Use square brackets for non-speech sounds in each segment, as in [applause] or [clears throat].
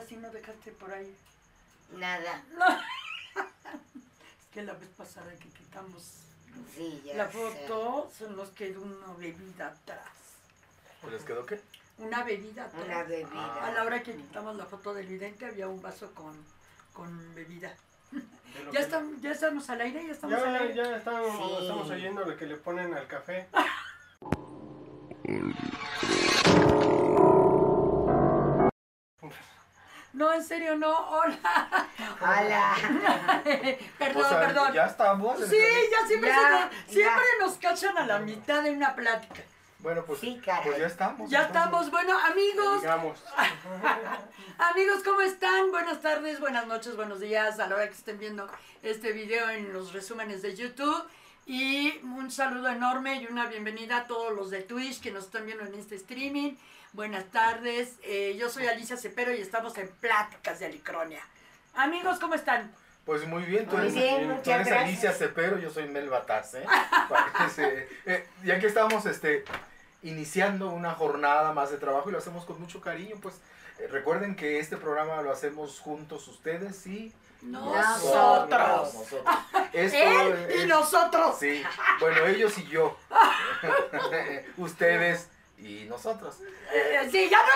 ahora sí no dejaste por ahí. Nada. [laughs] Es que la vez pasada que quitamos Sí, ya la sé. foto, se nos quedó una bebida atrás. ¿Les quedó qué? Una bebida atrás. Una bebida. A la hora que quitamos la foto del vidente había un vaso con, con bebida. [laughs] Ya, que- estamos, ya estamos al aire, ya estamos al Ya, aire. ya estamos, Sí. estamos oyendo lo que le ponen al café. [laughs] No, en serio, no. Hola. [laughs] Hola. [laughs] perdón, O sea, perdón. Ya estamos. Sí, entonces- ya siempre, Ya, se nos, siempre ya. nos cachan a la mitad de una plática. Bueno, pues, Sí, caray. pues ya estamos. Ya estamos. Bueno, amigos, Digamos. [laughs] amigos, ¿cómo están? Buenas tardes, buenas noches, buenos días a la hora que estén viendo este video en los resúmenes de YouTube. Y un saludo enorme y una bienvenida a todos los de Twitch que nos están viendo en este streaming. Buenas tardes, eh, yo soy Alicia Cepero y estamos en Pláticas de Alicronia. Amigos, ¿cómo están? Pues muy bien, tú Muy eres, bien, tú muchas eres gracias. Alicia Cepero, yo soy Mel Bataz, ¿eh? Parece, [laughs] eh, ya que estamos este, iniciando una jornada más de trabajo y lo hacemos con mucho cariño, pues eh, recuerden que este programa lo hacemos juntos ustedes y Nosotros. nosotros. [laughs] Esto Él y nosotros. Sí, bueno, ellos y yo. [laughs] Ustedes y nosotros. Eh, sí, ya no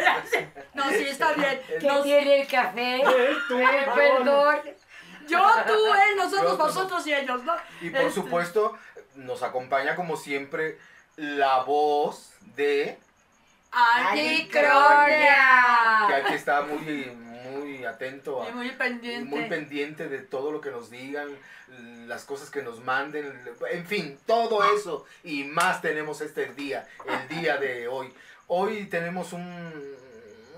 la. Sí. No, sí, está bien. [laughs] ¿Qué Nos- tiene el café? [laughs] Eh, tú, Eh, no, perdón. yo, tú, él, nosotros, vosotros y ellos, ¿no? Y por Este, supuesto, nos acompaña como siempre la voz de Alicronia. que aquí está muy atento a- Y muy y pendiente. muy pendiente de todo lo que nos digan, las cosas que nos manden, en fin, todo eso y más tenemos este día, el [laughs] día de hoy. Hoy tenemos un,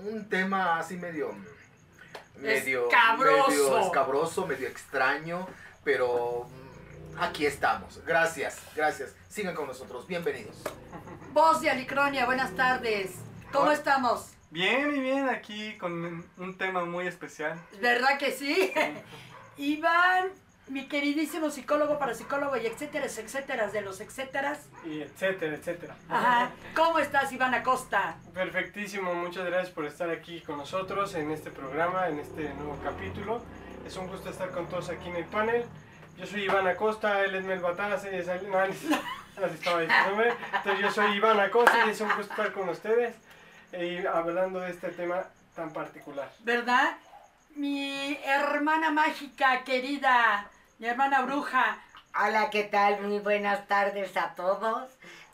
un tema así medio medio Escabroso. medio escabroso, medio extraño, pero mm, aquí estamos. Gracias, gracias. Sigan con nosotros. Bienvenidos. Voz de Alicronia, buenas tardes. ¿Cómo estamos? Bien, y bien, aquí con un tema muy especial. ¿Verdad que sí? Iván, mi queridísimo psicólogo, parapsicólogo y etcétera, etcétera, de los etcéteras. Y etcétera, etcétera. Ajá. ¿Cómo estás, Iván Acosta? Perfectísimo, muchas gracias por estar aquí con nosotros en este programa, en este nuevo capítulo. Es un gusto estar con todos aquí en el panel. Yo soy Iván Acosta, él es Mel Bataz, él es no, no, así estaba ahí su nombre. Entonces yo soy Iván Acosta y es un gusto estar con ustedes y hablando de este tema tan particular. ¿Verdad? Mi hermana mágica, querida, mi hermana bruja. Hola, ¿qué tal? Muy buenas tardes a todos.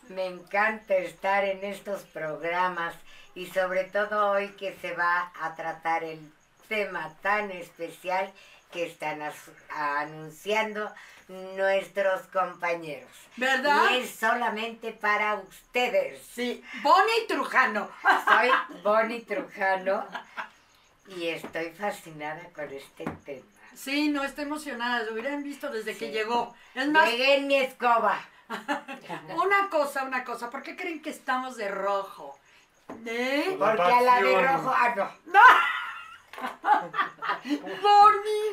Me encanta estar en estos programas y sobre todo hoy que se va a tratar el tema tan especial que están anunciando nuestros compañeros. ¿Verdad? Y es solamente para ustedes. Sí, Bonnie Trujano. Soy Bonnie Trujano y estoy fascinada con este tema. Sí, no, está emocionada. Lo hubieran visto desde que llegó. Es más, Llegué en mi escoba. [laughs] una cosa, una cosa. ¿Por qué creen que estamos de rojo? ¿Eh? Porque a la de rojo, ah, no. Bonnie.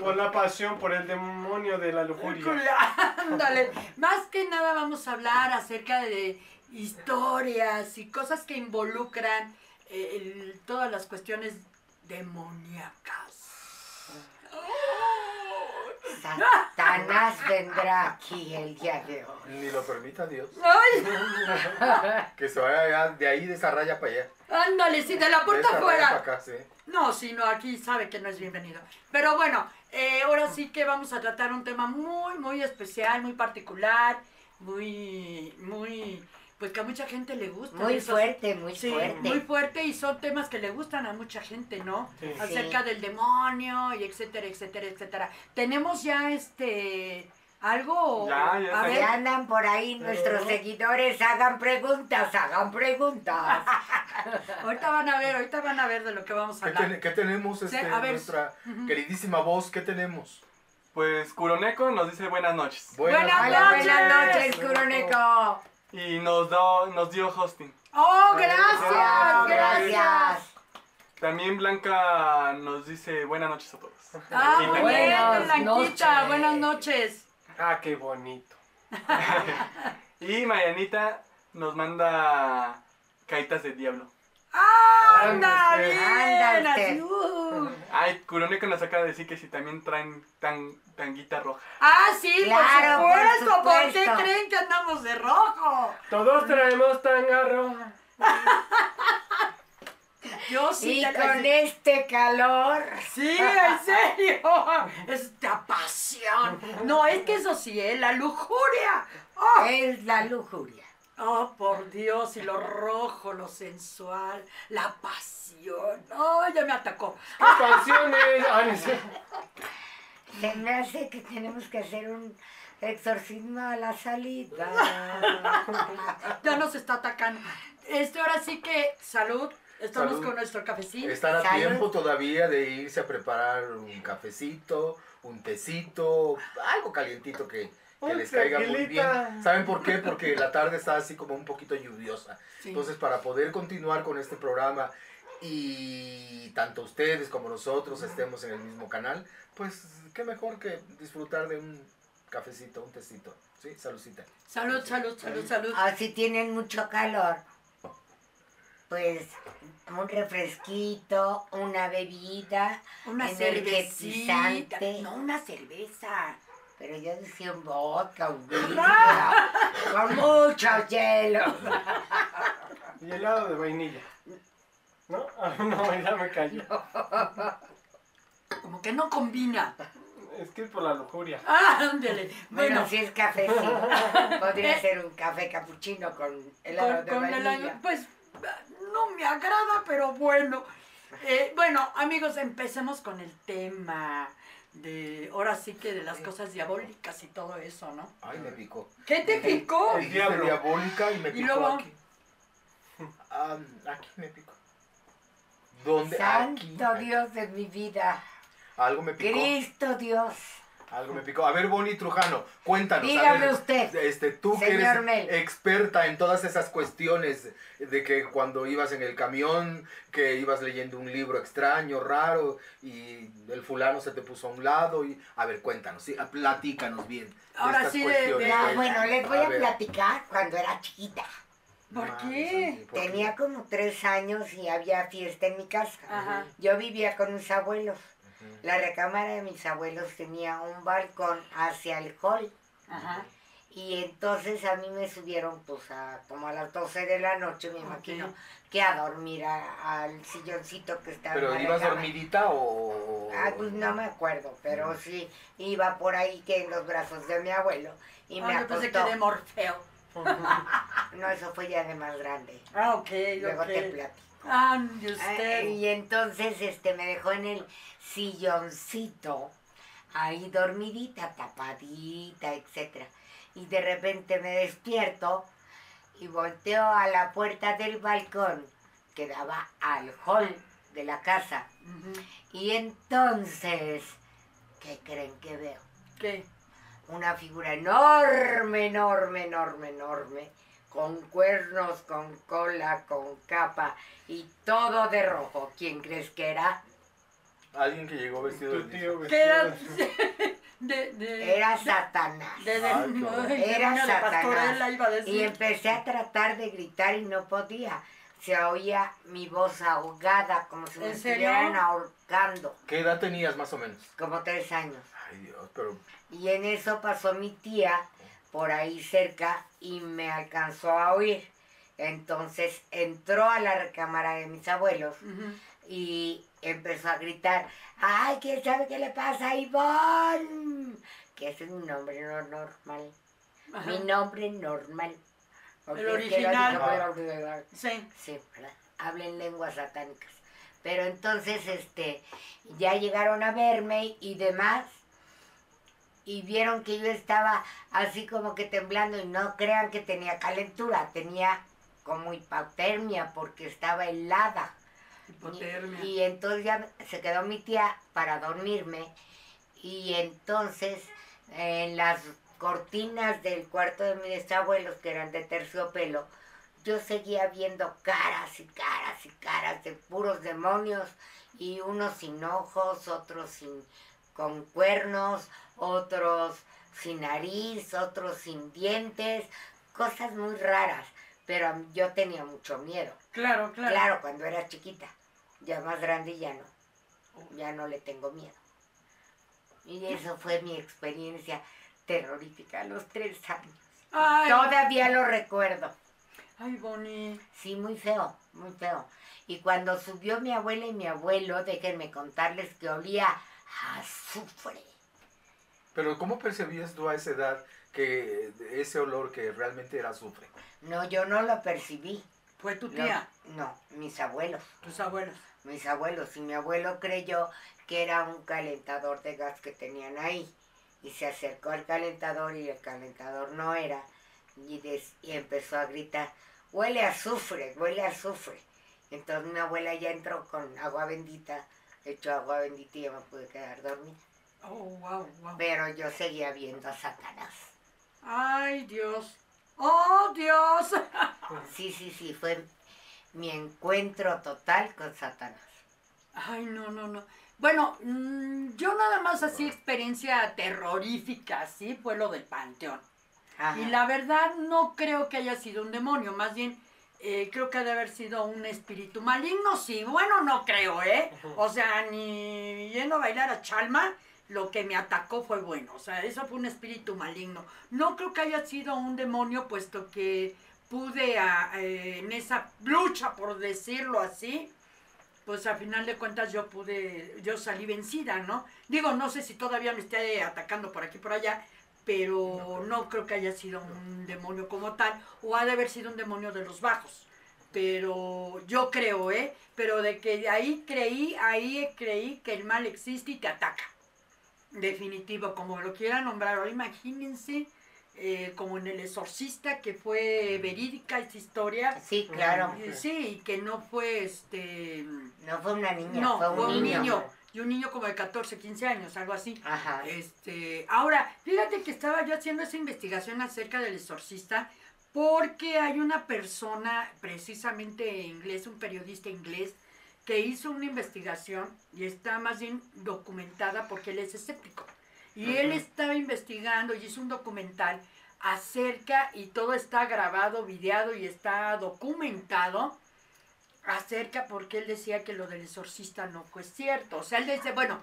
Por la pasión, por el demonio de la lujuria. Ándale. Más que nada vamos a hablar acerca de historias y cosas que involucran eh, el- todas las cuestiones demoníacas. Satanás vendrá aquí el día de hoy. Ni lo permita Dios. ¡Ay! [laughs] Que se vaya ya de ahí de esa raya para allá. Ándale, sí, de la De puerta para afuera. acá, sí. No, si no, aquí sabe que no es bienvenido. Pero bueno, eh, ahora sí que vamos a tratar un tema muy, muy especial, muy particular, muy, muy, pues que a mucha gente le gusta. Muy Esos- fuerte, muy Sí, fuerte. muy fuerte y son temas que le gustan a mucha gente, ¿no? Sí. Acerca Sí. del demonio y etcétera, etcétera, etcétera. Tenemos ya este algo. Ya, ya a ver, Ya andan por ahí nuestros seguidores, hagan preguntas, hagan preguntas. [laughs] ahorita van a ver, ahorita van a ver de lo que vamos a ¿Qué, hablar. ten- qué tenemos, Sí, este, a ver. nuestra queridísima voz? ¿Qué tenemos? Pues Kuroneko nos dice buenas noches. Buenas Hola, noches. buenas noches, Curoneco. Y nos, da, nos dio hosting. Oh, gracias, Ah, gracias. También Blanca nos dice buenas noches a todos. Ah, muy Blanquita. bien, Buenas Blanquita, noches. buenas noches. Ah, qué bonito. [laughs] Y Marianita nos manda caitas de diablo. ¡Ah! ¡Anda! ¡Bien! Anda usted. así, uh. Ay, Kuroneko nos acaba de decir que si también traen tan, tanguita roja. Ah, sí, Claro, por por supuesto. ¿Por, qué supuesto. creen que andamos de rojo? Todos traemos tanga roja. Yo sí. Y con este calor. Sí, en serio. Esta pasión. No, es que eso sí, ¿eh? la lujuria. Oh, Es la lujuria. Oh, por Dios, y lo rojo, lo sensual, la pasión. Oh, ya me atacó. ¿Qué [laughs] sé. Se me hace que tenemos que hacer un exorcismo a la salida. [laughs] Ya nos está atacando. Este, ahora sí que, salud. Estamos Salud. con nuestro cafecito. Están a Salud. tiempo todavía de irse a preparar un cafecito, un tecito, algo calientito que, que les caiga muy bien. ¿Saben por qué? Porque la tarde está así como un poquito lluviosa. Sí. Entonces, para poder continuar con este programa y tanto ustedes como nosotros estemos en el mismo canal, pues qué mejor que disfrutar de un cafecito, un tecito. ¿Sí? Saludcita. Salud, salud, salud, salud. O si tienen mucho calor, pues un refresquito, una bebida, Una cervecita. No, una cerveza. Pero yo decía un vodka, un vodka, con mucho hielo. Y [laughs] helado de vainilla. ¿No? Ah, [laughs] no, ya me callo. Como que no combina. Es que es por la lujuria. Ah, ándale. Bueno, Bueno, si es café, sí. [laughs] Podría ser un café capuchino con helado con, de con el vainilla. año, pues no me agrada, pero bueno. Eh, bueno, amigos, empecemos con el tema de, ahora sí que de las cosas diabólicas y todo eso, ¿no? Ay, me picó. ¿Qué te picó? El diablo. diabólica y me Y picó luego- aquí. Ah, aquí me picó. ¿Dónde? Santo Aquí. Dios de mi vida. Algo me picó. Cristo Dios. Algo me picó. A ver, Bonnie Trujano, cuéntanos. a Dígame ver, usted, Este, tú que eres Mel. experta en todas esas cuestiones de que cuando ibas en el camión, que ibas leyendo un libro extraño, raro, y el fulano se te puso a un lado. y A ver, cuéntanos, sí, platícanos bien. Ahora sí de- de- Ah, bueno, les voy a, platicar cuando era chiquita. ¿Por Madre qué? Tenía como tres años y había fiesta en mi casa. Ajá. Yo vivía con mis abuelos. La recámara de mis abuelos tenía un balcón hacia el hall. Ajá. Y entonces a mí me subieron pues a como a las 12 de la noche, me imagino, que a dormir a- al silloncito que estaba ¿Pero en la ibas recámara. dormidita o...? Ah, pues no me acuerdo, pero sí iba por ahí que en los brazos de mi abuelo y me Ah, pensé acostó. que de Morfeo. [laughs] No, eso fue ya de más grande. Ah, ok, Luego ok. te platico. Ah, y Ah, usted. y entonces este me dejó en el silloncito, ahí dormidita, tapadita, etcétera. Y de repente me despierto y volteo a la puerta del balcón que daba al hall de la casa. Y entonces, ¿qué creen que veo? ¿Qué? Una figura enorme, enorme, enorme, enorme, con cuernos, con cola, con capa y todo de rojo. ¿Quién crees que era? Alguien que llegó vestido de... tío ¿Qué era? vestido [laughs] De, de, Era Satanás. de, de, Ay, Era Satanás. Y empecé a tratar de gritar y no podía. Se oía mi voz ahogada, como si me estuvieran ahorcando, ¿Qué edad tenías más o menos? como tres años. Ay, Dios, pero... Y en eso pasó mi tía por ahí cerca y me alcanzó a oír. Entonces entró a la recámara de mis abuelos y empezó a gritar, ¡ay, quién sabe qué le pasa a Ivonne! Que ese es mi nombre no normal. Ajá. Mi nombre normal. El original. Sí. Sí, ¿verdad? Hablen lenguas satánicas. Pero entonces, este, ya llegaron a verme y demás, y vieron que yo estaba así como que temblando, y no crean que tenía calentura, tenía como hipotermia porque estaba helada. Hipotermia. Y, y entonces ya se quedó mi tía para dormirme, y entonces en las cortinas del cuarto de mis abuelos, que eran de terciopelo, yo seguía viendo caras y caras y caras de puros demonios y unos sin ojos, otros sin con cuernos, otros sin nariz, otros sin dientes, cosas muy raras. pero yo tenía mucho miedo. Claro, claro. Claro, cuando era chiquita. Ya más grande ya no. Ya no le tengo miedo. Y eso fue mi experiencia terrorífica a los tres años. Ay, Todavía lo recuerdo. ay, Bonnie. Sí, muy feo, muy feo. Y cuando subió mi abuela y mi abuelo, déjenme contarles que olía azufre. Pero ¿cómo percibías tú a esa edad que ese olor que realmente era azufre? No, yo no lo percibí. Fue tu No, tía, no, mis abuelos. tus abuelos. mis abuelos y mi abuelo creyó que era un calentador de gas que tenían ahí y se acercó al calentador y el calentador no era y, des- y empezó a gritar huele a azufre huele a azufre entonces mi abuela ya entró con agua bendita echó agua bendita y yo me pude quedar dormida Oh, wow, wow. pero yo seguía viendo a Satanás Ay, Dios. Oh, Dios. [laughs] sí sí sí fue mi encuentro total con Satanás Ay, no, no, no. Bueno, mm, yo nada más así experiencia terrorífica, sí, fue lo del panteón. Ajá. Y la verdad no creo que haya sido un demonio, más bien eh, creo que ha de haber sido un espíritu maligno, sí, bueno, no creo, ¿eh? O sea, ni yendo a bailar a Chalma, lo que me atacó fue bueno, o sea, eso fue un espíritu maligno. No creo que haya sido un demonio, puesto que pude a- eh, en esa lucha, por decirlo así, pues a final de cuentas yo pude, yo salí vencida, ¿no? Digo, no sé si todavía me esté atacando por aquí por allá, pero no creo que haya sido un demonio como tal, o ha de haber sido un demonio de los bajos. Pero yo creo, ¿eh? Pero de que de ahí creí, ahí creí que el mal existe y te ataca. Definitivo, como lo quiera nombrar. Ahora imagínense, eh, como en El Exorcista, que fue verídica esta historia. sí claro Eh, Sí, y que no fue este. no fue una niña No, fue un niño, Y un niño como de 14, 15 años, algo así. Ajá. Este, ahora, fíjate que estaba yo haciendo esa investigación acerca del exorcista porque hay una persona, precisamente inglés, un periodista inglés, que hizo una investigación y está más bien documentada porque él es escéptico. Y él estaba investigando y hizo un documental acerca, y todo está grabado, videado y está documentado, acerca porque él decía que lo del exorcista no fue cierto. O sea, él dice, bueno,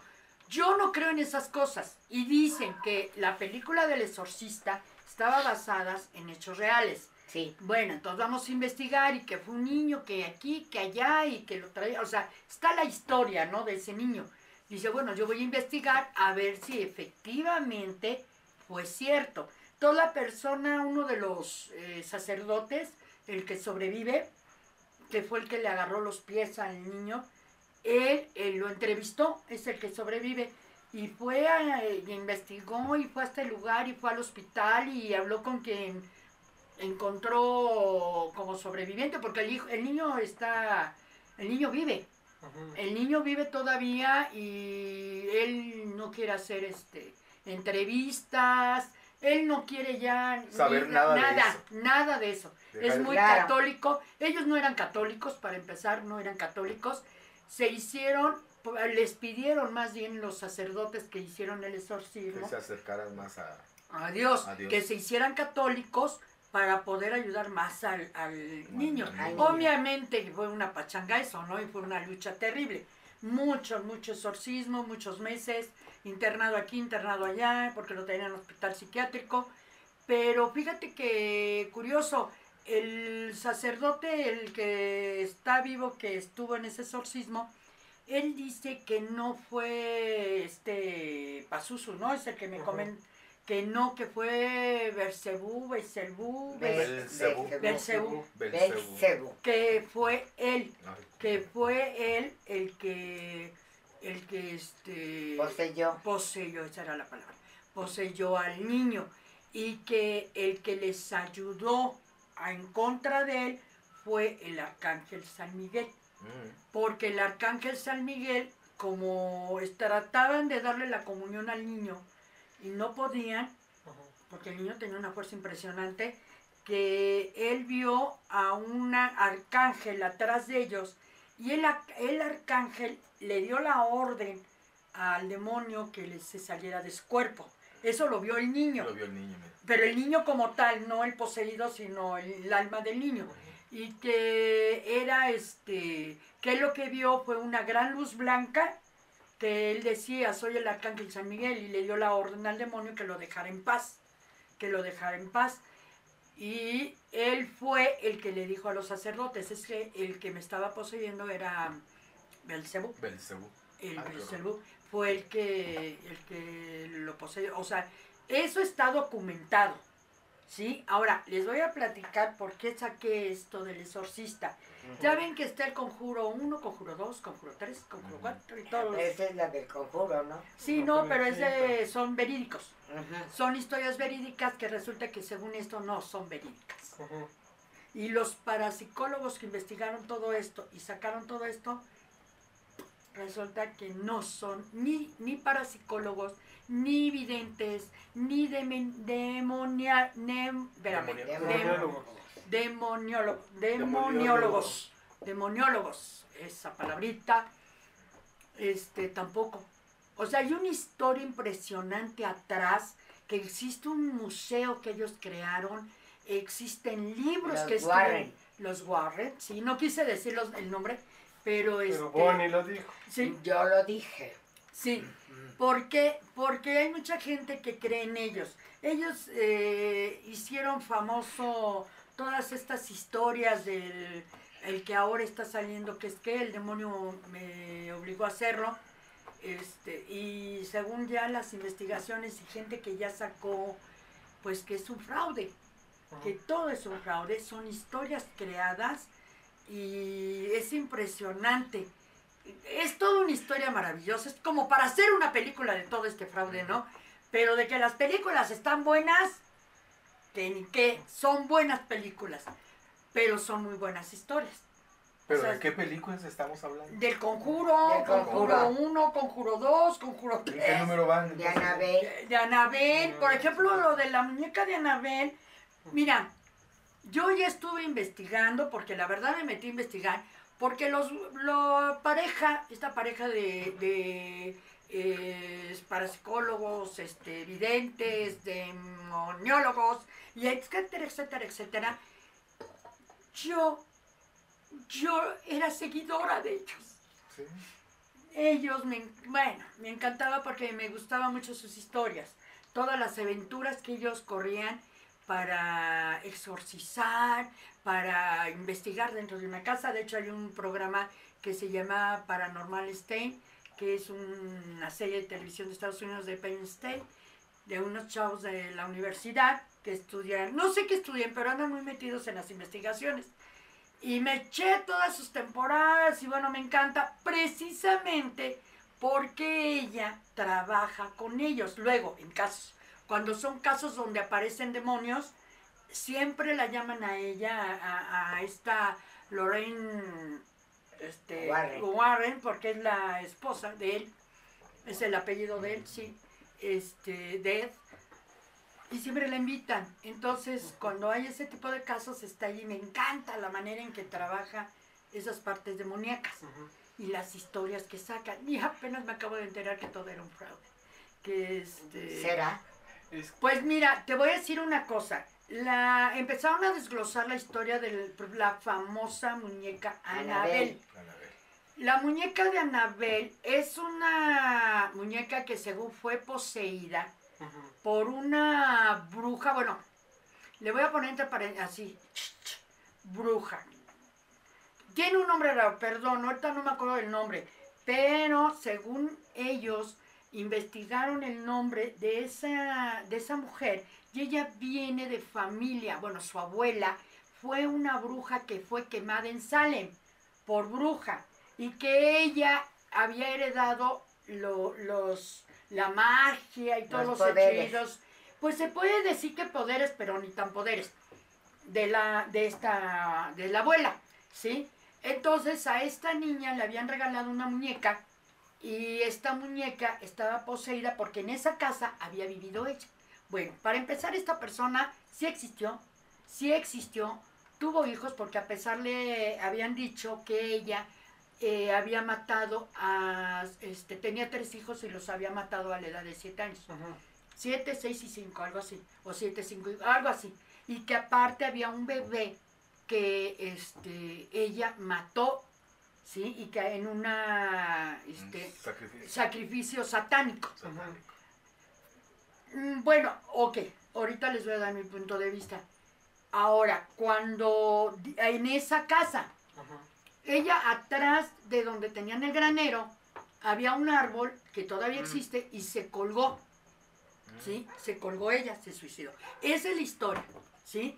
yo no creo en esas cosas. Y dicen que la película del exorcista estaba basada en hechos reales. Sí, Bueno, entonces vamos a investigar y que fue un niño que aquí, que allá y que lo traía, o sea, está la historia, ¿no? De ese niño. Dice, bueno, yo voy a investigar a ver si efectivamente fue cierto. Toda la persona, uno de los eh, sacerdotes, el que sobrevive, que fue el que le agarró los pies al niño, él, él lo entrevistó, es el que sobrevive. Y fue, a, eh, y investigó y fue a este lugar y fue al hospital y habló con quien encontró como sobreviviente, porque el, hijo, el niño está, el niño vive, el niño vive todavía y él no quiere hacer este entrevistas, él no quiere ya Saber ni- nada de nada, eso. nada de eso. Dejar- Es muy Claro. católico. Ellos no eran católicos, para empezar, no eran católicos. Se hicieron, les pidieron más bien los sacerdotes que hicieron el Que exorcismo se acercaran más a... a Dios, A Dios. que se hicieran católicos para poder ayudar más al, al niño. al niño. Obviamente fue una pachanga eso, ¿no? Y fue una lucha terrible. Mucho, mucho exorcismo, muchos meses, internado aquí, internado allá, porque lo tenían en el hospital psiquiátrico. Pero fíjate que curioso, el sacerdote, el que está vivo, que estuvo en ese exorcismo, él dice que no fue este Pazuzu, ¿no? Es el que me comen que no, que fue Bersebú, Beelzebú, Be- Belcebú. Belcebú. Belcebú, Belcebú. Belcebú. que fue él, que fue él el que, el que este poseyó. poseyó, esa era la palabra, poseyó al niño y que el que les ayudó a, en contra de él fue el arcángel San Miguel, Mm. porque el arcángel San Miguel, como trataban de darle la comunión al niño y no podían, porque el niño tenía una fuerza impresionante, que él vio a un arcángel atrás de ellos y el, el arcángel le dio la orden al demonio que le- se saliera de su cuerpo. Eso lo vio el niño. Lo vio el niño. Pero el niño como tal, no el poseído, sino el alma del niño. Y que era este, que lo que vio fue una gran luz blanca, que él decía, soy el arcángel San Miguel, y le dio la orden al demonio que lo dejara en paz, que lo dejara en paz. Y él fue el que le dijo a los sacerdotes, es que el que me estaba poseyendo era Belcebú. Belcebú. El Ah, Belcebú fue el que, el que lo poseyó. O sea, eso está documentado. ¿Sí? Ahora, les voy a platicar por qué saqué esto del exorcista. Ya ven que está el conjuro 1, conjuro 2, conjuro 3, conjuro 4 y todos. Esa es la del conjuro, ¿no? Sí, no, pero es de- son verídicos. Son historias verídicas que resulta que según esto no son verídicas. Y los parapsicólogos que investigaron todo esto y sacaron todo esto, resulta que no son ni, ni parapsicólogos, ni videntes, ni demonia, espérame, Demoniólogos. demoniólogo- demoniólogos, demoniólogos, esa palabrita, este, tampoco. O sea, hay una historia impresionante atrás, que existe un museo que ellos crearon, existen libros Los que escriben- Warren. Los Warren, sí, no quise decir los- el nombre, pero, Pero este, Bonnie lo dijo. sí, Yo lo dije. Sí, ¿por qué? Porque hay mucha gente que cree en ellos. Ellos eh, hicieron famoso todas estas historias del el que ahora está saliendo, que es que el demonio me obligó a hacerlo. Este, y según ya las investigaciones y gente que ya sacó, pues que es un fraude, que todo es un fraude, son historias creadas y es impresionante. Es toda una historia maravillosa, es como para hacer una película de todo este fraude, ¿no? Pero de que las películas están buenas, que ni qué, son buenas películas, pero son muy buenas historias. ¿Pero O sea, de qué películas estamos hablando? Del conjuro, Del conjuro Conjuro. 1, conjuro 2, conjuro ¿En qué 3. número van? De? Anabel. De, de Anabel, por ejemplo, lo de la muñeca de Anabel. Mira, yo ya estuve investigando, porque la verdad me metí a investigar, porque los lo pareja, esta pareja de, de eh, parapsicólogos, este, videntes, demoniólogos, y etcétera, etcétera, etcétera, yo, yo era seguidora de ellos Sí. ellos me, en- bueno, me encantaba porque me gustaban mucho sus historias, todas las aventuras que ellos corrían para exorcizar, para investigar dentro de una casa. De hecho, hay un programa que se llama Paranormal State, que es una serie de televisión de Estados Unidos de Penn State, de unos chavos de la universidad que estudian, no sé qué estudian, pero andan muy metidos en las investigaciones. Y me eché todas sus temporadas y bueno, me encanta precisamente porque ella trabaja con ellos. Luego, en casos, cuando son casos donde aparecen demonios, siempre la llaman a ella, a, a esta Lorraine este, Warren. Warren, porque es la esposa de él, es el apellido de él, sí, este, de Ed, y siempre la invitan. Entonces, cuando hay ese tipo de casos, está allí. Me encanta la manera en que trabaja esas partes demoníacas y las historias que sacan. Y apenas me acabo de enterar que todo era un fraude. Que este. ¿Será? Es- Pues mira, te voy a decir una cosa. La, empezaron a desglosar la historia de la famosa muñeca Anabel. La muñeca de Anabel es una muñeca que según fue poseída por una bruja, bueno, le voy a poner entre paréntesis, así, bruja. Tiene un nombre raro, perdón, ahorita no me acuerdo del nombre, pero según ellos investigaron el nombre de esa, de esa mujer y ella viene de familia, bueno, su abuela fue una bruja que fue quemada en Salem por bruja y que ella había heredado lo- los, la magia y todos Los los, hechizos. Pues se puede decir que poderes, pero ni tan poderes de la de esta de la abuela, ¿sí? Entonces a esta niña le habían regalado una muñeca y esta muñeca estaba poseída porque en esa casa había vivido ella. Bueno, para empezar esta persona sí existió, sí existió, tuvo hijos porque a pesar le habían dicho que ella eh, había matado a, este, tenía tres hijos y los había matado a la edad de siete años. 7, 6 y 5, algo así, o 7, 5, algo así. Y que aparte había un bebé que este, ella mató, ¿sí? Y que en una, este, Sacrificio. sacrificio satánico. satánico. Mm, Bueno, ok, ahorita les voy a dar mi punto de vista. Ahora, cuando en esa casa, Ajá. ella atrás de donde tenían el granero, había un árbol que todavía Mm. existe y se colgó, ¿sí? Se colgó ella, se suicidó. Esa es la historia, ¿sí?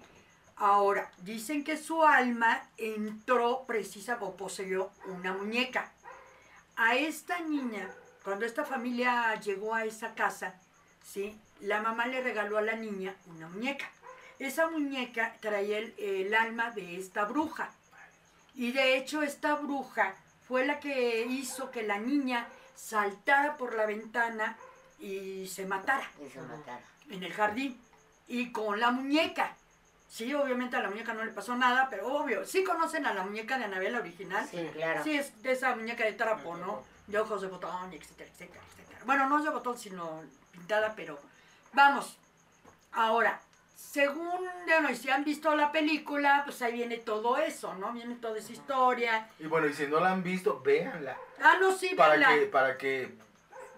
Ahora, dicen que su alma entró precisa o poseyó una muñeca. A esta niña, cuando esta familia llegó a esa casa, ¿sí? La mamá le regaló a la niña una muñeca. Esa muñeca traía el, el alma de esta bruja. Y de hecho esta bruja fue la que hizo que la niña saltara por la ventana y se matara Eso mataron. en el jardín. Y con la muñeca. Sí, obviamente a la muñeca no le pasó nada, pero obvio. Sí conocen a la muñeca de Anabel original. Sí, claro. Sí, es de esa muñeca de trapo, ¿no? De ojos de botón, etcétera, etcétera, etcétera. Bueno, no es de botón, sino pintada, pero vamos. Ahora, según, bueno, y si han visto la película, pues ahí viene todo eso, ¿no? Viene toda esa historia. Y bueno, y si no la han visto, véanla. Ah, no, sí, Para véanla. que, para que eh,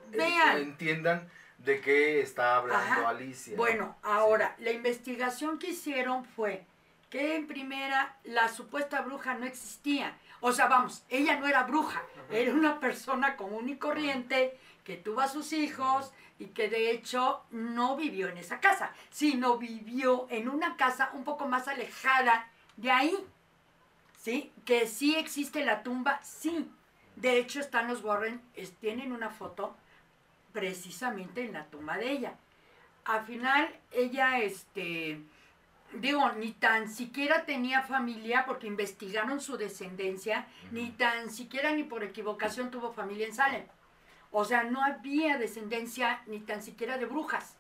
Vean. entiendan de qué está hablando Ajá. Alicia. Bueno, ahora, la investigación que hicieron fue que en primera la supuesta bruja no existía. O sea, vamos, ella no era bruja, era una persona común y corriente que tuvo a sus hijos y que de hecho no vivió en esa casa, sino vivió en una casa un poco más alejada de ahí. ¿Sí? Que sí existe la tumba, sí. De hecho, están los Warren, es- tienen una foto precisamente en la tumba de ella. Al final, ella, este, digo, ni tan siquiera tenía familia porque investigaron su descendencia, ni tan siquiera ni por equivocación tuvo familia en Salem. O sea, no había descendencia ni tan siquiera de brujas.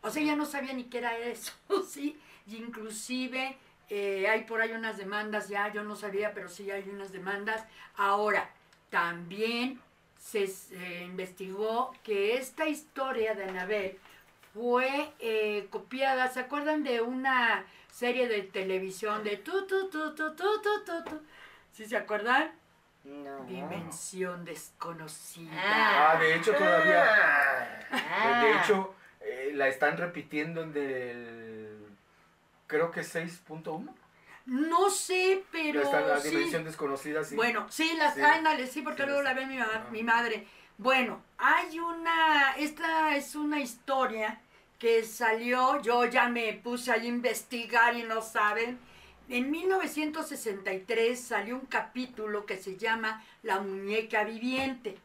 O sea, ella no sabía ni qué era eso, [laughs] ¿sí? Y inclusive eh, hay por ahí unas demandas, ya yo no sabía, pero sí hay unas demandas. Ahora, también se, se investigó que esta historia de Anabel fue eh, copiada, ¿se acuerdan de una serie de televisión de tu, tu, tu, tu, tu, tu, tu, tu? ¿Sí se acuerdan? No. Dimensión desconocida. Ah. Ah, de hecho todavía. Ah. De hecho, eh, la están repitiendo en del. Creo que 6.1. No sé, pero La, están- la sí. dimensión desconocida, sí. Bueno, sí, las, Sí. ándale, sí, porque Sí, luego la ve mi, ma- Ajá. mi madre. Bueno, hay una, esta es una historia que salió, yo ya me puse a investigar y no saben. En 1963 salió un capítulo que se llama La muñeca viviente.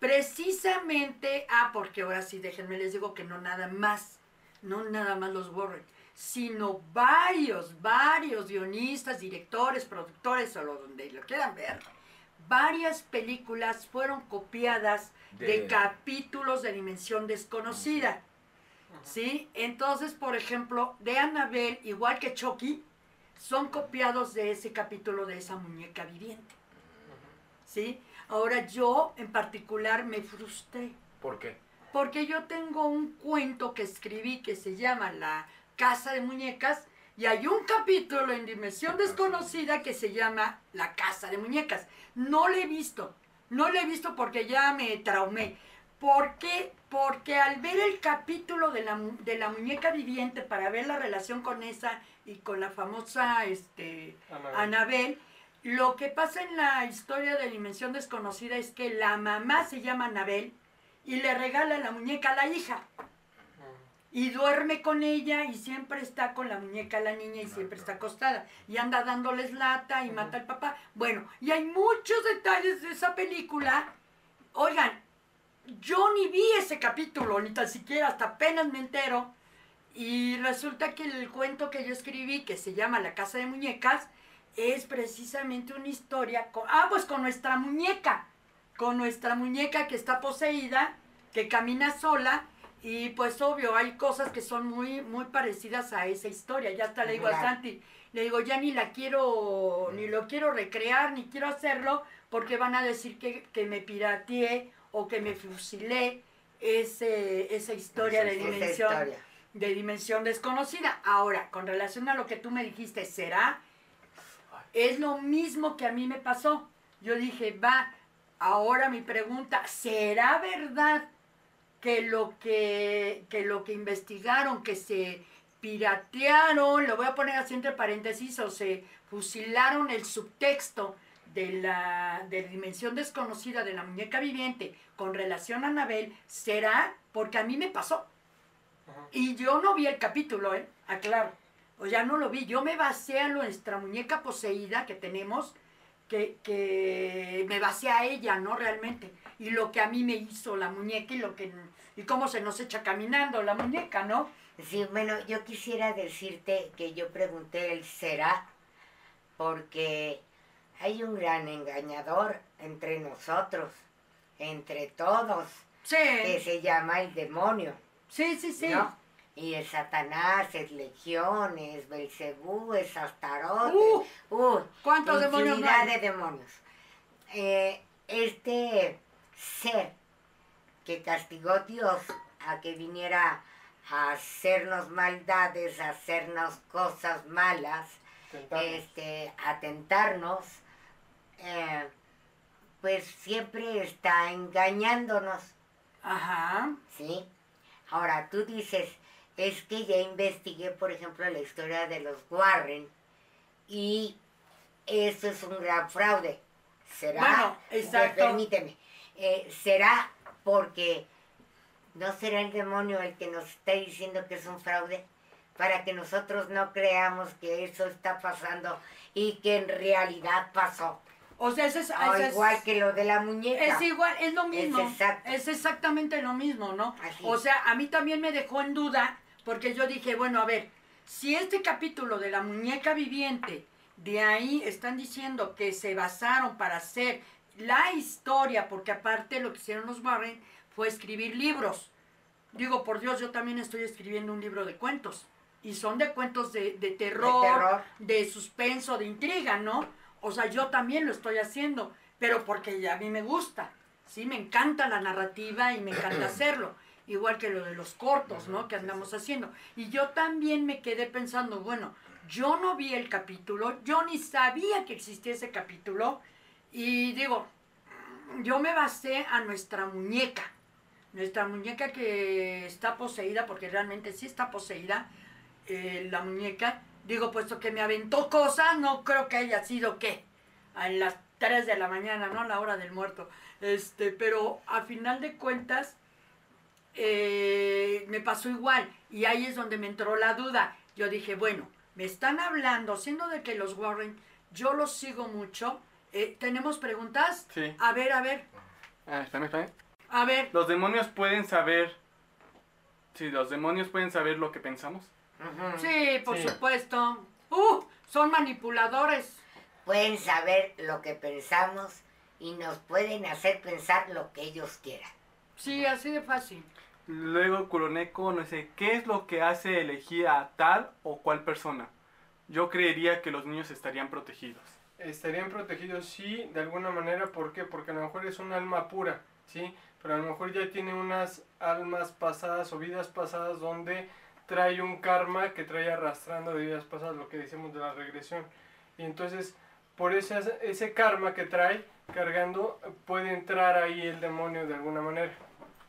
Precisamente, ah, porque ahora sí, déjenme les digo que no nada más, no nada más los Warren, sino varios, varios guionistas, directores, productores, o lo donde lo quieran ver, varias películas fueron copiadas de, De- capítulos de dimensión desconocida. ¿Sí? Entonces, por ejemplo, de Annabelle, igual que Chucky, son copiados de ese capítulo de esa muñeca viviente. ¿Sí? Ahora yo en particular me frustré. ¿Por qué? Porque yo tengo un cuento que escribí que se llama La Casa de Muñecas y hay un capítulo en Dimensión Desconocida que se llama La Casa de Muñecas. No lo he visto, no lo he visto porque ya me traumé. ¿Por qué? Porque al ver el capítulo de la, de la muñeca viviente para ver la relación con esa y con la famosa este, Anabel. Anabel, lo que pasa en la historia de Dimensión Desconocida es que la mamá se llama Anabel y le regala la muñeca a la hija y duerme con ella y siempre está con la muñeca la niña y siempre está acostada y anda dándoles lata y mata al papá. Bueno, y hay muchos detalles de esa película. Oigan, yo ni vi ese capítulo, ni tan siquiera, hasta apenas me entero. Y resulta que el cuento que yo escribí, que se llama La Casa de Muñecas, es precisamente una historia con, ah, pues con nuestra muñeca, con nuestra muñeca que está poseída, que camina sola, y pues obvio, hay cosas que son muy, muy parecidas a esa historia. Ya hasta le digo a. Santi, le digo, ya ni la quiero, ni lo quiero recrear, ni quiero hacerlo, porque van a decir que, que me pirateé o que me fusilé. ese, esa historia de dimensión historia. de dimensión desconocida. Ahora, con relación a lo que tú me dijiste, ¿será? Es lo mismo que a mí me pasó. Yo dije, va, ahora mi pregunta, ¿será verdad que lo que, que lo que investigaron, que se piratearon, lo voy a poner así entre paréntesis, o se fusilaron el subtexto de la de dimensión desconocida de la muñeca viviente con relación a Anabel, será porque a mí me pasó. Ajá. Y yo no vi el capítulo, ¿eh? Aclaro. O ya no lo vi. Yo me basé a nuestra muñeca poseída que tenemos, que, que me basé a ella, ¿no? Realmente. Y lo que a mí me hizo la muñeca y lo que y cómo se nos echa caminando la muñeca, ¿no? Sí, bueno, yo quisiera decirte que yo pregunté el será porque hay un gran engañador entre nosotros, entre todos, que Sí, se llama el demonio, sí, sí, sí. ¿no? Y es Satanás, es Legión, es Belcebú, es Astarote, Uh, uy, ¿Cuántos demonios hay? de demonios. Eh, este ser que castigó Dios a que viniera a hacernos maldades, a hacernos cosas malas, Tentarnos. este, a tentarnos, eh, pues siempre está engañándonos, Ajá. ¿sí? Ahora tú dices, es que ya investigué, por ejemplo, la historia de los Warren y eso es un gran fraude. ¿Será? Bueno, exacto. Permíteme. Eh, ¿Será porque no será el demonio el que nos está diciendo que es un fraude? Para que nosotros no creamos que eso está pasando y que en realidad pasó. O sea, es, O ese es- igual que lo de la muñeca. Es igual, es lo mismo. Es, exactamente lo mismo, ¿no? Así. O sea, a mí también me dejó en duda, porque yo dije, bueno, a ver, si este capítulo de la muñeca viviente, de ahí están diciendo que se basaron para hacer la historia, porque aparte lo que hicieron los Warren fue escribir libros. Digo, por Dios, yo también estoy escribiendo un libro de cuentos. Y son de cuentos de, de terror, terror. de suspenso, de intriga, ¿no? O sea, yo también lo estoy haciendo, pero porque a mí me gusta, ¿sí? Me encanta la narrativa y me encanta [clears throat] hacerlo. Igual que lo de los cortos, ¿no? Que andamos haciendo. Y yo también me quedé pensando, bueno, yo no vi el capítulo, yo ni sabía que existía ese capítulo. Y digo, yo me basé a nuestra muñeca. Nuestra muñeca que está poseída, porque realmente sí está poseída, eh, la muñeca. Digo, puesto que me aventó cosas, no creo que haya sido qué. A las 3 de la mañana, ¿no? La hora del muerto. Este, pero a final de cuentas, eh, me pasó igual. Y ahí es donde me entró la duda. Yo dije, bueno, me están hablando, siendo de que los Warren, yo los sigo mucho. Eh, ¿Tenemos preguntas? Sí. A ver, a ver, Ah, espérame, espérame. a ver. Los demonios pueden saber. Sí, los demonios pueden saber lo que pensamos. Sí, por Sí. supuesto. ¡Uh! Son manipuladores. Pueden saber lo que pensamos y nos pueden hacer pensar lo que ellos quieran. Sí, así de fácil. Luego Kuroneko no sé, ¿qué es lo que hace elegir a tal o cual persona? Yo creería que los niños estarían protegidos. Estarían protegidos, sí, de alguna manera. ¿Por qué? Porque a lo mejor es un alma pura, ¿sí? Pero a lo mejor ya tiene unas almas pasadas o vidas pasadas donde trae un karma que trae arrastrando de vidas pasadas, lo que decimos de la regresión. Y entonces, por ese, ese karma que trae cargando, puede entrar ahí el demonio de alguna manera.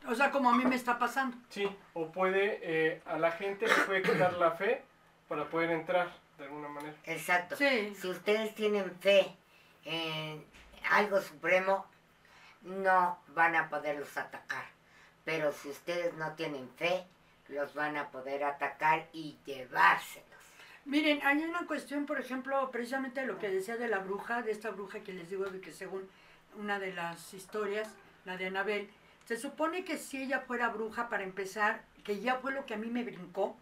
O sea, como a mí me está pasando. Sí, o puede, eh, a la gente le puede quitar la fe para poder entrar de alguna manera. Exacto. Sí. Si ustedes tienen fe en algo supremo, no van a poderlos atacar. Pero si ustedes no tienen fe, los van a poder atacar y llevárselos. Miren, hay una cuestión, por ejemplo, precisamente de lo que decía de la bruja, de esta bruja que les digo de que según una de las historias, la de Anabel, se supone que si ella fuera bruja, para empezar, que ya fue lo que a mí me brincó,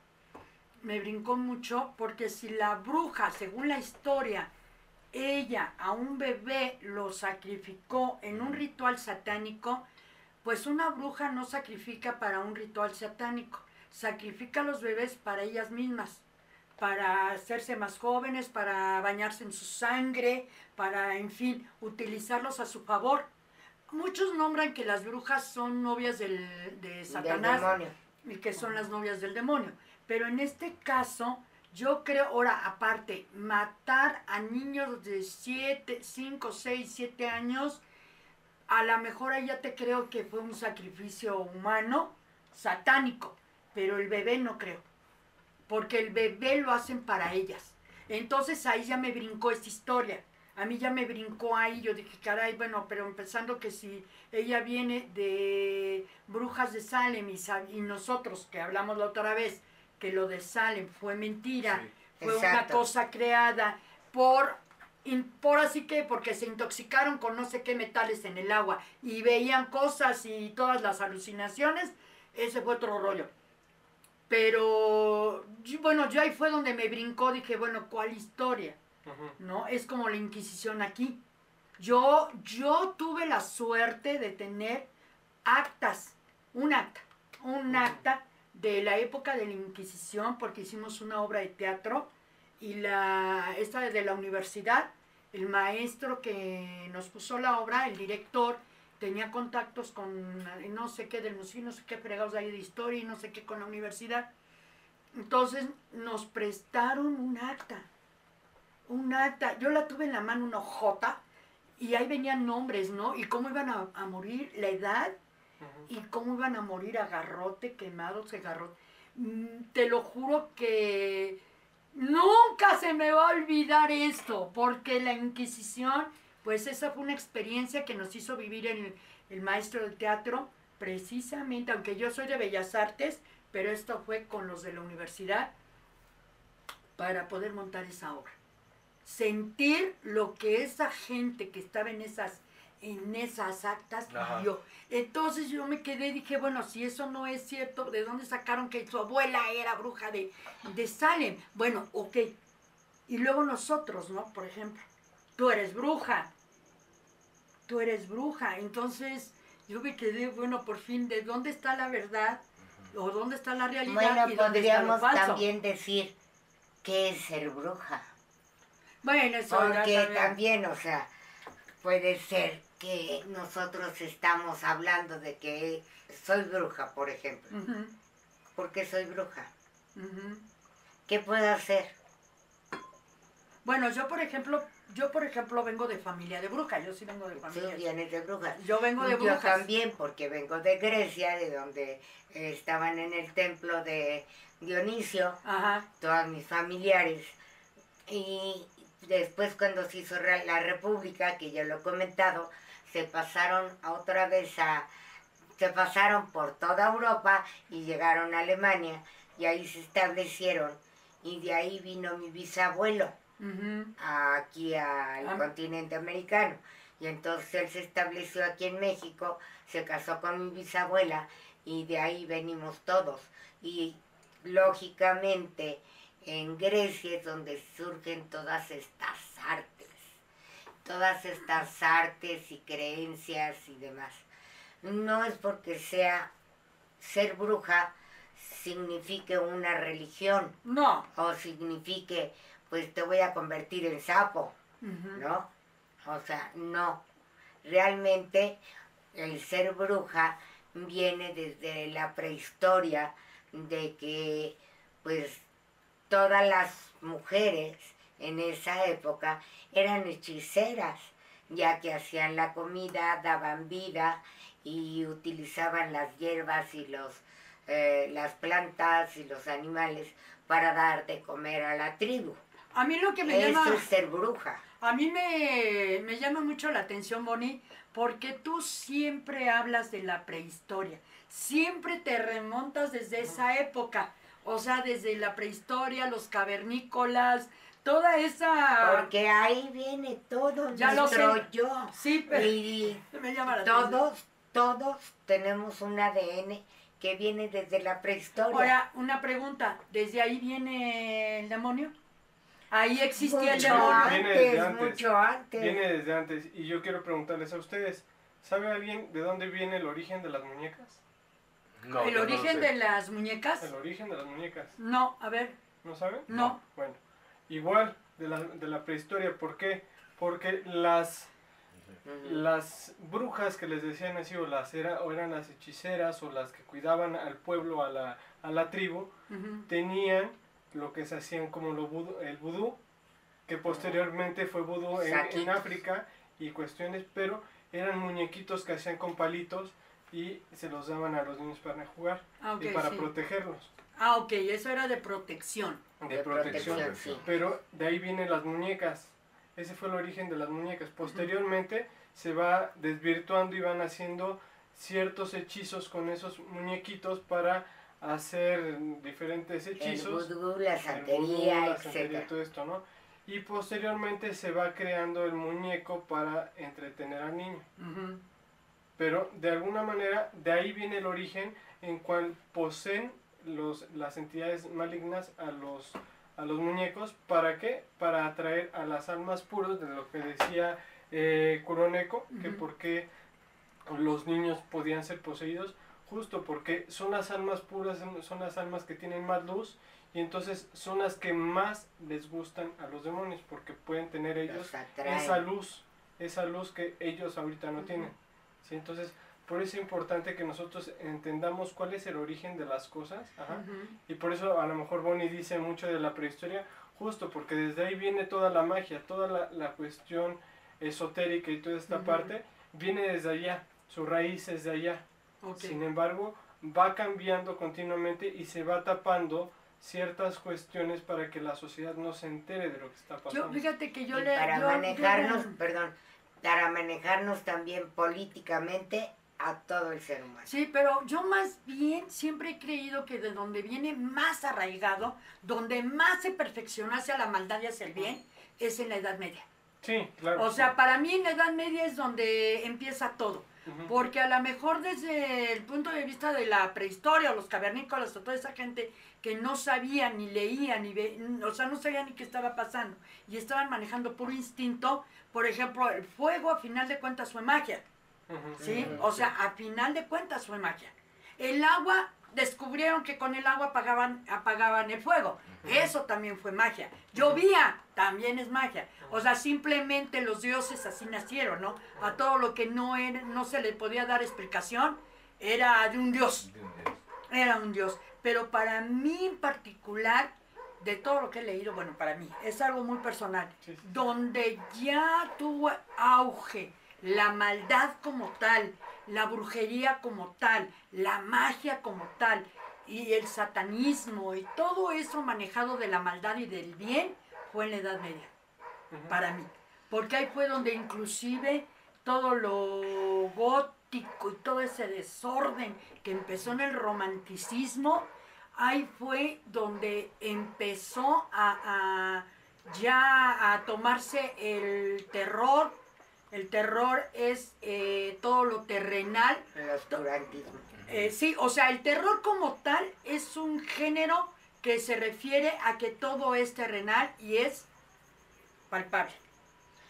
me brincó mucho, porque si la bruja, según la historia, ella a un bebé lo sacrificó en un ritual satánico, pues una bruja no sacrifica para un ritual satánico, sacrifica a los bebés para ellas mismas para hacerse más jóvenes, para bañarse en su sangre, para, en fin, utilizarlos a su favor. muchos nombran que las brujas son novias del, de Satanás y que son las novias del demonio. Pero en este caso, yo creo, ahora aparte, matar a niños de 7, 5, 6, 7 años, a lo mejor ahí ya te creo que fue un sacrificio humano, satánico, pero el bebé no creo, porque el bebé lo hacen para ellas. Entonces ahí ya me brincó esta historia. A mí ya me brincó ahí, yo dije, caray, bueno, pero empezando que si ella viene de Brujas de Salem y, nosotros que hablamos la otra vez, que lo de Salem fue mentira, Sí. fue una cosa creada por, in- por así que, porque se intoxicaron con no sé qué metales en el agua y veían cosas y todas las alucinaciones, ese fue otro rollo. Pero, yo- bueno, yo ahí fue donde me brincó, dije, bueno, ¿cuál historia? ¿no? Es como la Inquisición aquí. Yo, yo tuve la suerte de tener actas, un acta, un acta de la época de la Inquisición, porque hicimos una obra de teatro y la, esta de la universidad, el maestro que nos puso la obra, el director, tenía contactos con eh, no sé qué del museo, no sé qué fregados ahí de historia y no sé qué con la universidad. Entonces nos prestaron un acta un acta, yo la tuve en la mano, una hojota, y ahí venían nombres, ¿no? Y cómo iban a, a morir, la edad, Y cómo iban a morir a garrote, quemados de garrote. Mm, Te lo juro que nunca se me va a olvidar esto, porque la Inquisición, pues esa fue una experiencia que nos hizo vivir el, el maestro del teatro, precisamente, aunque yo soy de Bellas Artes, pero esto fue con los de la universidad para poder montar esa obra sentir lo que esa gente que estaba en esas en esas actas Ajá. vivió. Entonces yo me quedé y dije, bueno, si eso no es cierto, ¿de dónde sacaron que su abuela era bruja de, de Salem? Bueno, ok. Y luego nosotros, ¿no? Por ejemplo, tú eres bruja. Tú eres bruja. Entonces yo me quedé, bueno, por fin, ¿de dónde está la verdad? ¿O dónde está la realidad? Bueno, y dónde está lo podríamos falso? también decir qué es ser bruja. Bueno, eso Porque también. también, o sea, puede ser que nosotros estamos hablando de que soy bruja, por ejemplo. Ujú, ¿Por qué soy bruja? ujú. ¿Qué puedo hacer? Bueno, yo por ejemplo, yo por ejemplo vengo de familia de brujas, yo sí vengo de familia. vienes de brujas. Yo vengo de Yo brujas. también, porque vengo de Grecia, de donde estaban en el templo de Dionisio, Ajá. todas mis familiares. Y después cuando se hizo la república, que ya lo he comentado, se pasaron otra vez a... Se pasaron por toda Europa y llegaron a Alemania y ahí se establecieron. Y de ahí vino mi bisabuelo aquí al Ah. continente americano. Y entonces él se estableció aquí en México, se casó con mi bisabuela y de ahí venimos todos. Y lógicamente en Grecia es donde surgen todas estas artes, todas estas artes y creencias y demás. No es porque sea ser bruja signifique una religión No. o signifique pues te voy a convertir en sapo. ¿no? O sea, no. Realmente el ser bruja viene desde la prehistoria de que pues todas las mujeres en esa época eran hechiceras, ya que hacían la comida, daban vida y utilizaban las hierbas y los, eh, las plantas y los animales para dar de comer a la tribu. A mí lo que me Eso llama, es ser bruja. a mí me, me llama mucho la atención, Bonnie, porque tú siempre hablas de la prehistoria. Siempre te remontas desde esa época. O sea, desde la prehistoria, los cavernícolas, toda esa... Porque ahí viene todo Ya lo nuestro sé. yo. Sí, pero Y [laughs] me llama la atención. todos, todos tenemos un ADN que viene desde la prehistoria. Ahora, una pregunta. ¿Desde ahí viene el demonio? Ahí existía el demonio. Viene antes, desde antes. mucho antes. Viene desde antes. Y yo quiero preguntarles a ustedes, ¿sabe alguien de dónde viene el origen de las muñecas? No, ¿El no origen de las muñecas? El origen de las muñecas. No, a ver. ¿No saben? No. Bueno, igual de la, de la prehistoria. ¿Por qué? Porque las. Las brujas que les decían así, o, las era, o eran las hechiceras, o las que cuidaban al pueblo, a la, a la tribu, tenían lo que se hacían como lo vudú- el vudú, que posteriormente fue vudú en, en. África y cuestiones, pero eran muñequitos que hacían con palitos y se los daban a los niños para jugar Ah, ok, y para sí. protegerlos, Ah, ok, eso era de protección. de, De protección. protección, sí. Pero de ahí vienen las muñecas. Ese fue el origen de las muñecas. Posteriormente se va desvirtuando y van haciendo ciertos hechizos con esos muñequitos para hacer diferentes El hechizos. vudú, la el vudú, la santería, etcétera. todo esto, ¿no? Y posteriormente se va creando el muñeco para entretener al niño. Ujú. Pero de alguna manera de ahí viene el origen en cual poseen los, las entidades malignas a los, a los muñecos. ¿Para qué? Para atraer a las almas puras, de lo que decía eh, Kuroneko, que por qué los niños podían ser poseídos, justo porque son las almas puras, son- son las almas que tienen más luz y entonces son las que más les gustan a los demonios, porque pueden tener ellos esa luz, esa luz que ellos ahorita no tienen. ¿Sí? Entonces, por eso es importante que nosotros entendamos cuál es el origen de las cosas. ajá. Y por eso a lo mejor Bonnie dice mucho de la prehistoria, justo porque desde ahí viene toda la magia, toda la, la cuestión esotérica y toda esta parte, viene desde allá, su raíz es de allá. Sin embargo, va cambiando continuamente y se va tapando ciertas cuestiones para que la sociedad no se entere de lo que está Yo, pasando. fíjate que yo Y le... para yo- manejarnos, perdón, para manejarnos también políticamente a todo el ser humano. Sí, pero yo más bien siempre he creído que de donde viene más arraigado, donde más se perfecciona hacia la maldad y hacia el bien, es en la Edad Media. Sí, claro. O sea, para mí en la Edad Media es donde empieza todo. Porque a lo mejor desde el punto de vista de la prehistoria, o los cavernícolas, o toda esa gente que no sabía ni leía, ni ve, o sea, no sabía ni qué estaba pasando, y estaban manejando puro instinto, por ejemplo, el fuego a final de cuentas fue magia. ¿sí? O sea, a final de cuentas fue magia. El agua, descubrieron que con el agua apagaban, apagaban el fuego. Eso también fue magia. Llovía, también es magia. O sea, simplemente los dioses así nacieron, ¿no? A todo lo que no, era, no se le podía dar explicación, era de un dios. Era un dios. Pero para mí en particular, de todo lo que he leído, bueno, para mí, es algo muy personal. Sí, sí. Donde ya tuvo auge la maldad como tal, la brujería como tal, la magia como tal, y el satanismo y todo eso manejado de la maldad y del bien, fue en la Edad Media para mí. Porque ahí fue donde inclusive todo lo gótico y todo ese desorden que empezó en el romanticismo, ahí fue donde empezó a, a ya a tomarse el terror. El terror es eh, todo lo terrenal. El oscurantismo. Eh, sí, o sea, el terror como tal es un género que se refiere a que todo es terrenal y es palpable.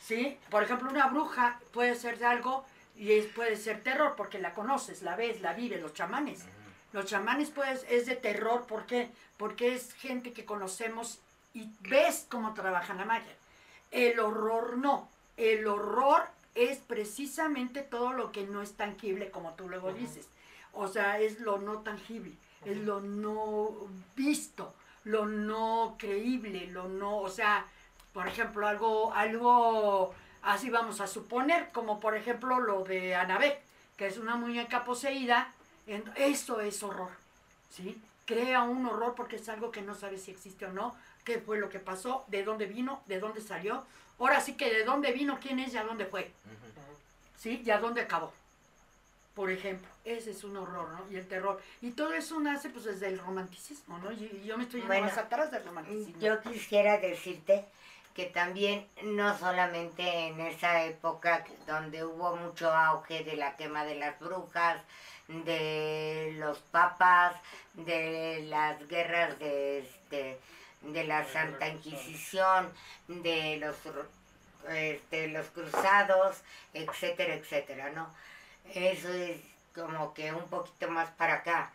¿Sí? Por ejemplo, una bruja puede ser de algo y es, puede ser terror porque la conoces, la ves, la vives, los chamanes. Los chamanes pues es de terror, ¿por qué? Porque es gente que conocemos y ves cómo trabajan la magia. El horror no. El horror es precisamente todo lo que no es tangible, como tú luego dices. O sea, es lo no tangible, es lo no visto, lo no creíble, lo no, o sea, por ejemplo, algo, algo así vamos a suponer, como por ejemplo lo de Anabel, que es una muñeca poseída, eso es horror, ¿sí? Crea un horror porque es algo que no sabes si existe o no, qué fue lo que pasó, de dónde vino, de dónde salió, ahora sí que de dónde vino, quién es y a dónde fue, ¿sí? Y a dónde acabó. Por ejemplo, ese es un horror, ¿no? Y el terror. Y todo eso nace pues desde el romanticismo, ¿no? Y, yo me estoy yendo Bueno, más atrás del romanticismo. Yo quisiera decirte que también no solamente en esa época donde hubo mucho auge de la quema de las brujas, de los papas, de las guerras de, este, de la Santa Inquisición, de los, este, los cruzados, etcétera, etcétera, ¿no? Eso es como que un poquito más para acá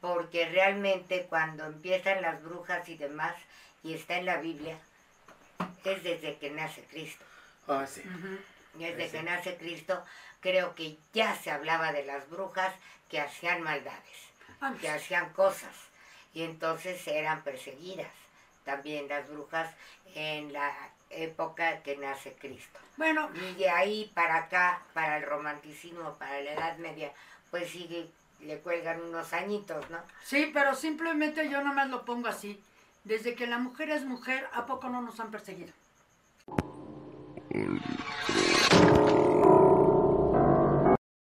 porque realmente cuando empiezan las brujas y demás, y está en la Biblia, es desde que nace Cristo. Ah, sí. Desde que nace Cristo, creo que ya se hablaba de las brujas que hacían maldades, que hacían cosas, y entonces eran perseguidas. También las brujas en la época que nace Cristo. Bueno, Y de ahí para acá, para el romanticismo, para la Edad Media, pues sigue, le cuelgan unos añitos, ¿no? sí, pero simplemente yo nomás lo pongo así. Desde que la mujer es mujer, ¿a poco no nos han perseguido?